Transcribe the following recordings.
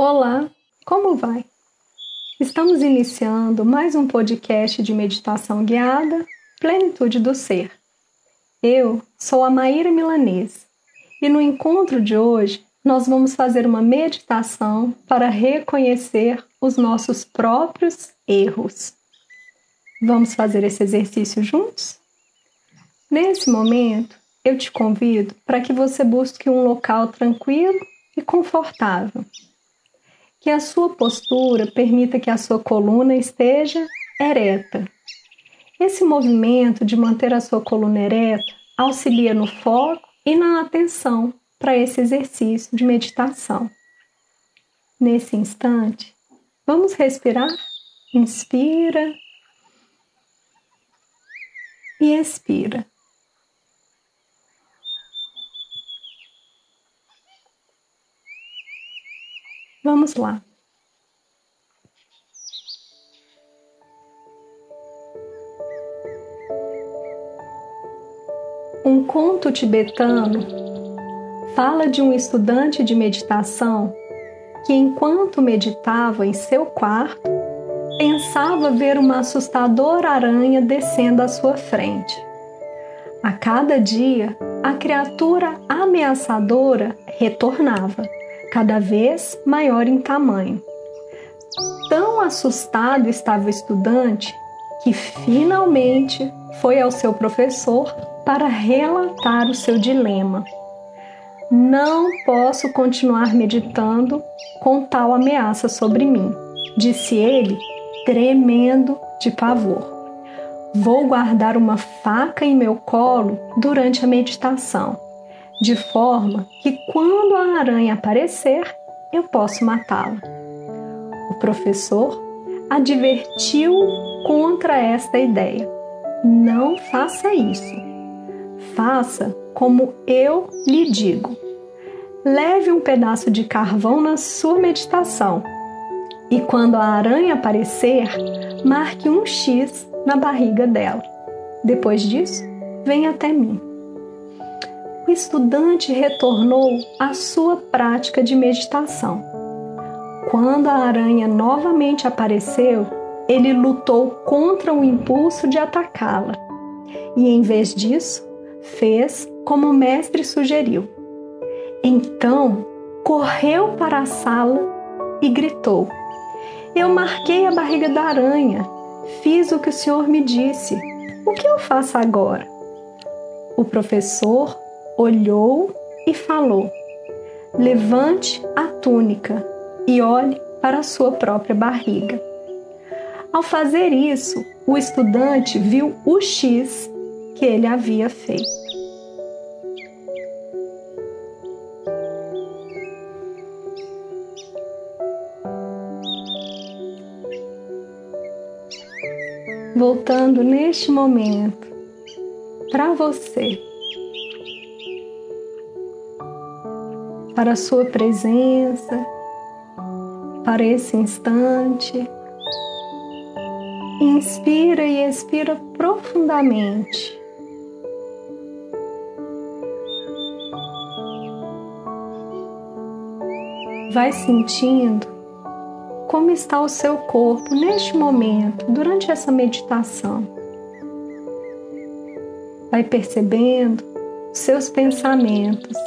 Olá, como vai? Estamos iniciando mais um podcast de meditação guiada, Plenitude do Ser. Eu sou a Maíra Milanês e no encontro de hoje nós vamos fazer uma meditação para reconhecer os nossos próprios erros. Vamos fazer esse exercício juntos? Nesse momento, eu te convido para que você busque um local tranquilo e confortável. Que a sua postura permita que a sua coluna esteja ereta. Esse movimento de manter a sua coluna ereta auxilia no foco e na atenção para esse exercício de meditação. Nesse instante, vamos respirar. Inspira e expira. Vamos lá. Um conto tibetano fala de um estudante de meditação que, enquanto meditava em seu quarto, pensava ver uma assustadora aranha descendo à sua frente. A cada dia, a criatura ameaçadora retornava cada vez maior em tamanho. Tão assustado estava o estudante que finalmente foi ao seu professor para relatar o seu dilema. Não posso continuar meditando com tal ameaça sobre mim, disse ele, tremendo de pavor. Vou guardar uma faca em meu colo durante a meditação de forma que quando a aranha aparecer, eu posso matá-la. O professor advertiu contra esta ideia. Não faça isso. Faça como eu lhe digo. Leve um pedaço de carvão na sua meditação e quando a aranha aparecer, marque um X na barriga dela. Depois disso, venha até mim o estudante retornou à sua prática de meditação. Quando a aranha novamente apareceu, ele lutou contra o impulso de atacá-la e, em vez disso, fez como o mestre sugeriu. Então, correu para a sala e gritou: Eu marquei a barriga da aranha, fiz o que o senhor me disse. O que eu faço agora? O professor olhou e falou: Levante a túnica e olhe para a sua própria barriga. Ao fazer isso, o estudante viu o X que ele havia feito. Voltando neste momento para você. Para a Sua presença, para esse instante. Inspira e expira profundamente. Vai sentindo como está o seu corpo neste momento, durante essa meditação. Vai percebendo seus pensamentos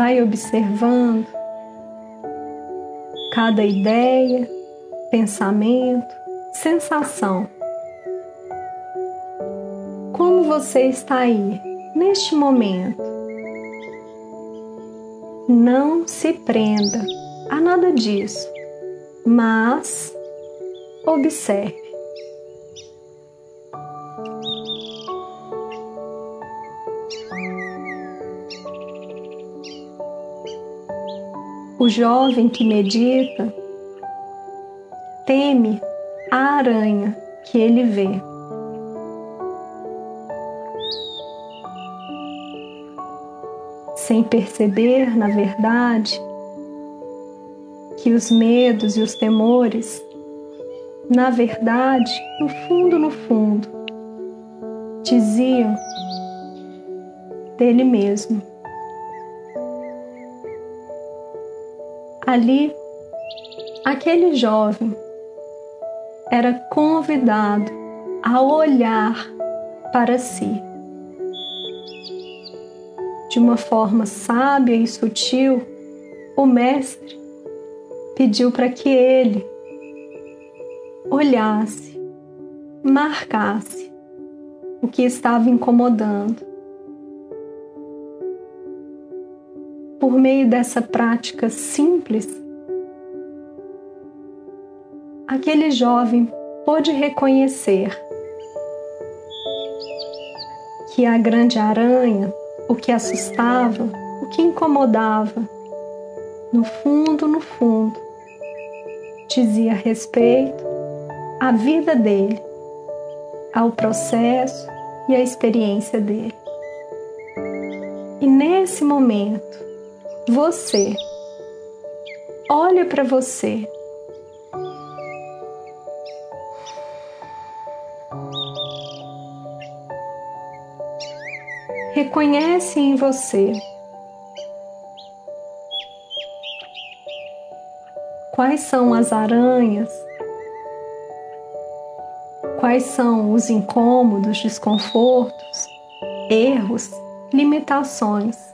vai observando cada ideia, pensamento, sensação. Como você está aí neste momento? Não se prenda a nada disso, mas observe. O jovem que medita teme a aranha que ele vê. Sem perceber, na verdade, que os medos e os temores, na verdade, no fundo, no fundo, diziam dele mesmo. Ali, aquele jovem era convidado a olhar para si. De uma forma sábia e sutil, o Mestre pediu para que ele olhasse, marcasse o que estava incomodando. Por meio dessa prática simples, aquele jovem pôde reconhecer que a grande aranha, o que assustava, o que incomodava, no fundo, no fundo, dizia respeito à vida dele, ao processo e à experiência dele. E nesse momento, você. Olha para você. Reconhece em você. Quais são as aranhas, quais são os incômodos, desconfortos, erros, limitações.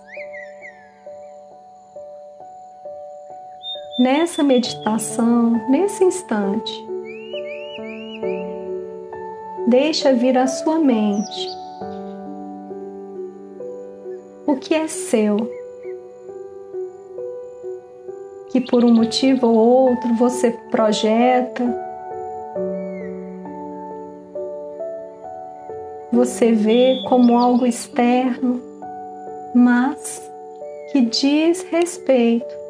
Nessa meditação, nesse instante, deixa vir à sua mente o que é seu, que por um motivo ou outro você projeta, você vê como algo externo, mas que diz respeito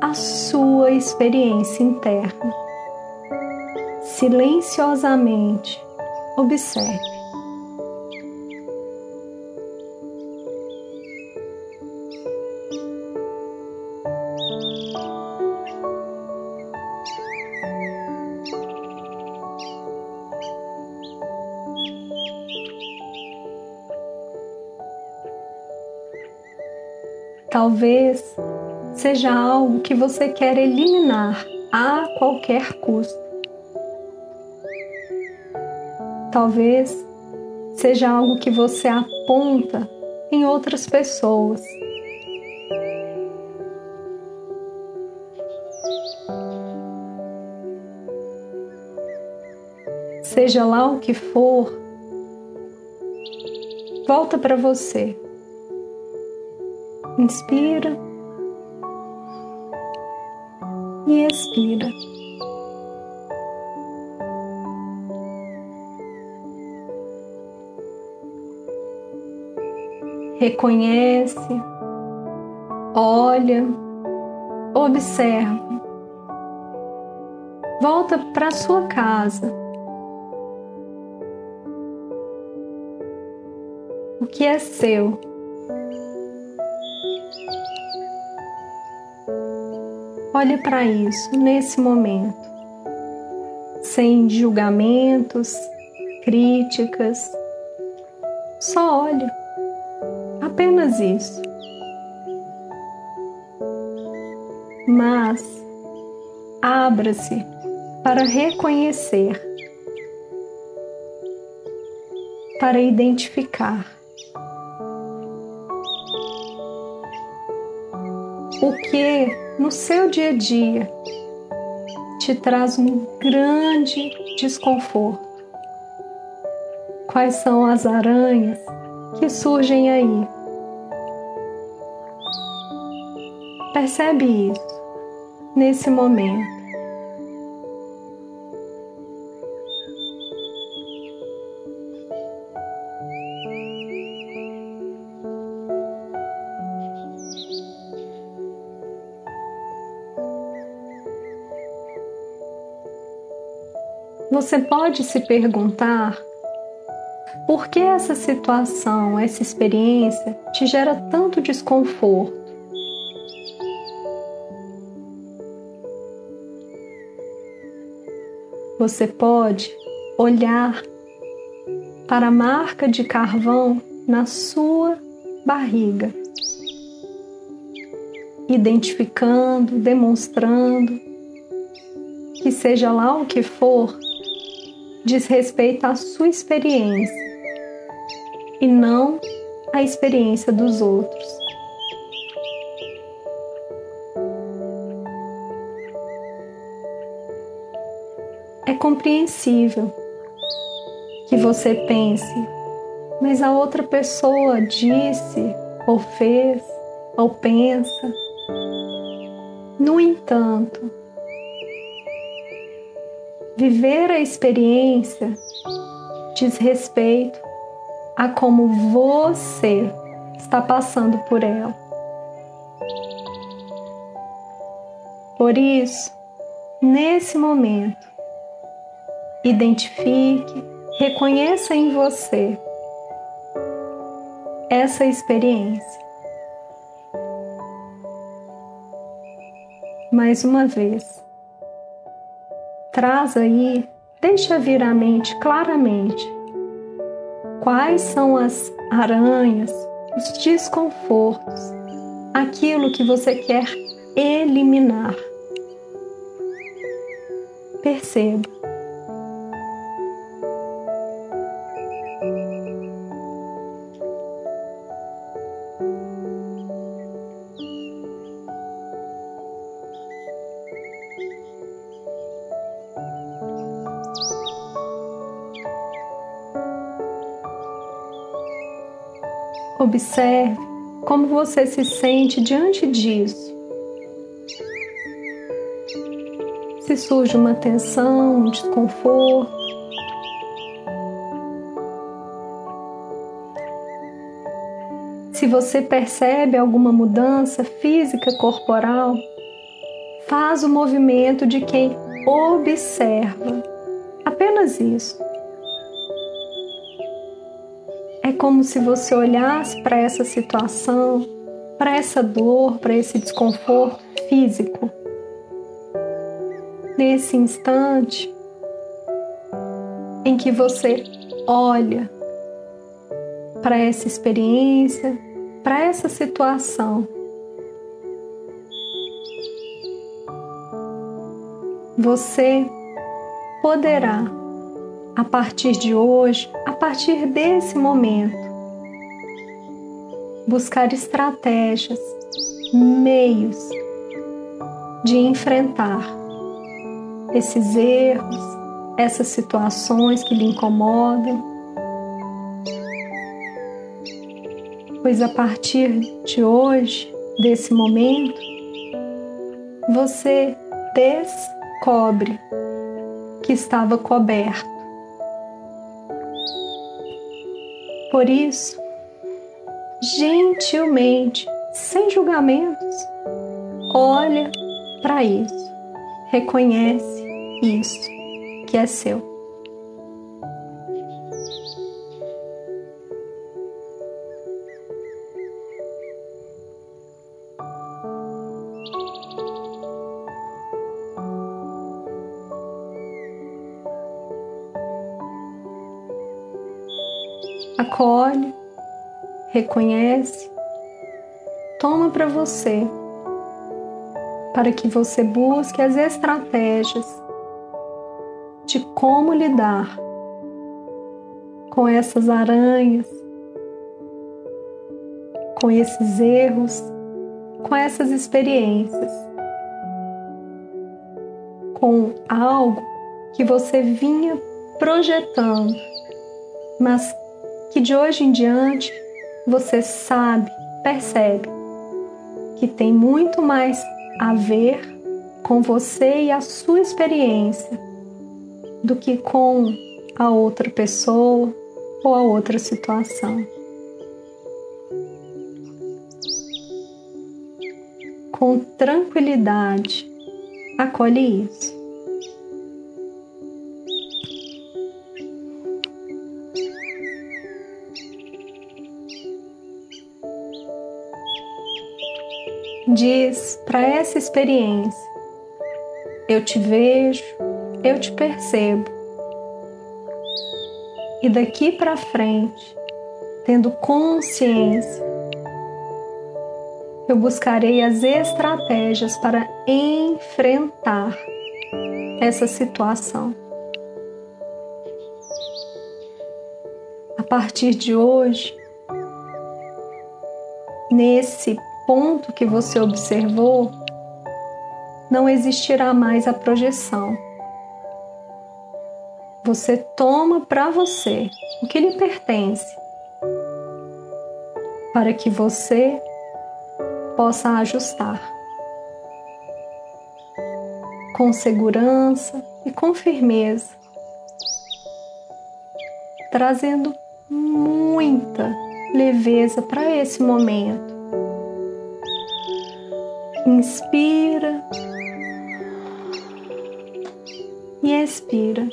à sua experiência interna. Silenciosamente observe. Talvez seja algo que você quer eliminar a qualquer custo. Talvez seja algo que você aponta em outras pessoas. Seja lá o que for, volta para você. Inspira e expira. Reconhece, olha, observa. Volta para sua casa. O que é seu? Olhe para isso nesse momento, sem julgamentos, críticas. Só olhe, apenas isso. Mas abra-se para reconhecer, para identificar. O que no seu dia a dia te traz um grande desconforto? Quais são as aranhas que surgem aí? Percebe isso nesse momento. Você pode se perguntar por que essa situação, essa experiência te gera tanto desconforto? Você pode olhar para a marca de carvão na sua barriga. identificando, demonstrando que seja lá o que for, diz respeito à sua experiência e não à experiência dos outros. É compreensível que você pense, mas a outra pessoa disse ou fez ou pensa. No entanto, viver a experiência diz respeito a como você está passando por ela. Por isso, nesse momento, identifique, reconheça em você essa experiência. Mais uma vez, traz aí, deixa vir à mente claramente quais são as aranhas, os desconfortos, aquilo que você quer eliminar. Perceba. Observe como você se sente diante disso. Se surge uma tensão, um desconforto. Se você percebe alguma mudança física corporal, faz o movimento de quem observa. Apenas isso. É como se você olhasse para essa situação, para essa dor, para esse desconforto físico. Nesse instante em que você olha para essa experiência, para essa situação, você poderá a partir de hoje, a partir desse momento, buscar estratégias, meios de enfrentar esses erros, essas situações que lhe incomodam. Pois a partir de hoje, desse momento, você descobre que estava coberto Por isso, gentilmente, sem julgamentos, olha para isso, reconhece isso que é seu. Acolhe, reconhece, toma para você, para que você busque as estratégias de como lidar com essas aranhas, com esses erros, com essas experiências, com algo que você vinha projetando, mas que de hoje em diante você sabe, percebe que tem muito mais a ver com você e a sua experiência do que com a outra pessoa ou a outra situação. Com tranquilidade, acolhe isso. Diz para essa experiência: Eu te vejo, eu te percebo. E daqui para frente, tendo consciência eu buscarei as estratégias para enfrentar essa situação. A partir de hoje, nesse ponto que você observou, não existirá mais a projeção. Você toma para você o que lhe pertence, para que você possa ajustar com segurança e com firmeza, trazendo muita leveza para esse momento. Inspira e expira.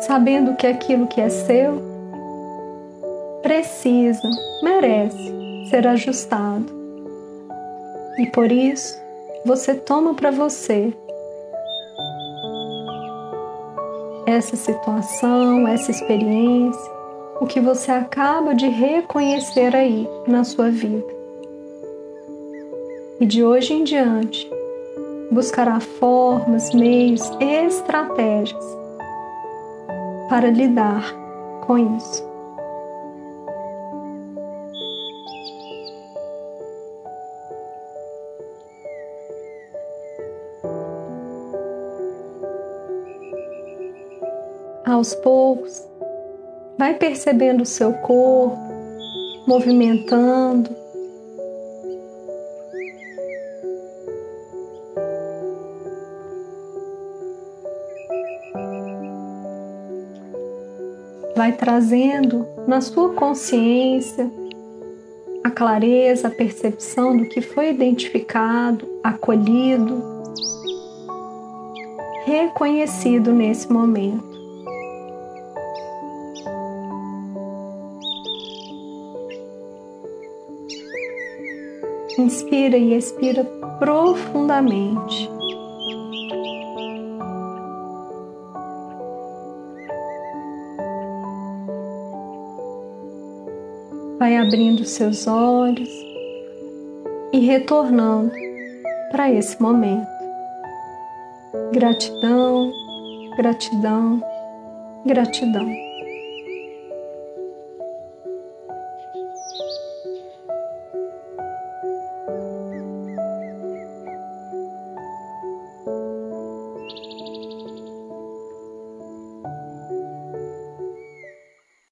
Sabendo que aquilo que é seu precisa, merece ser ajustado. E por isso, você toma para você essa situação, essa experiência, o que você acaba de reconhecer aí na sua vida. E de hoje em diante, buscará formas, meios, estratégias para lidar com isso. aos poucos, vai percebendo o seu corpo, movimentando. Vai trazendo na sua consciência a clareza, a percepção do que foi identificado, acolhido, reconhecido nesse momento. Inspira e expira profundamente. Vai abrindo seus olhos e retornando para esse momento. Gratidão, gratidão, gratidão.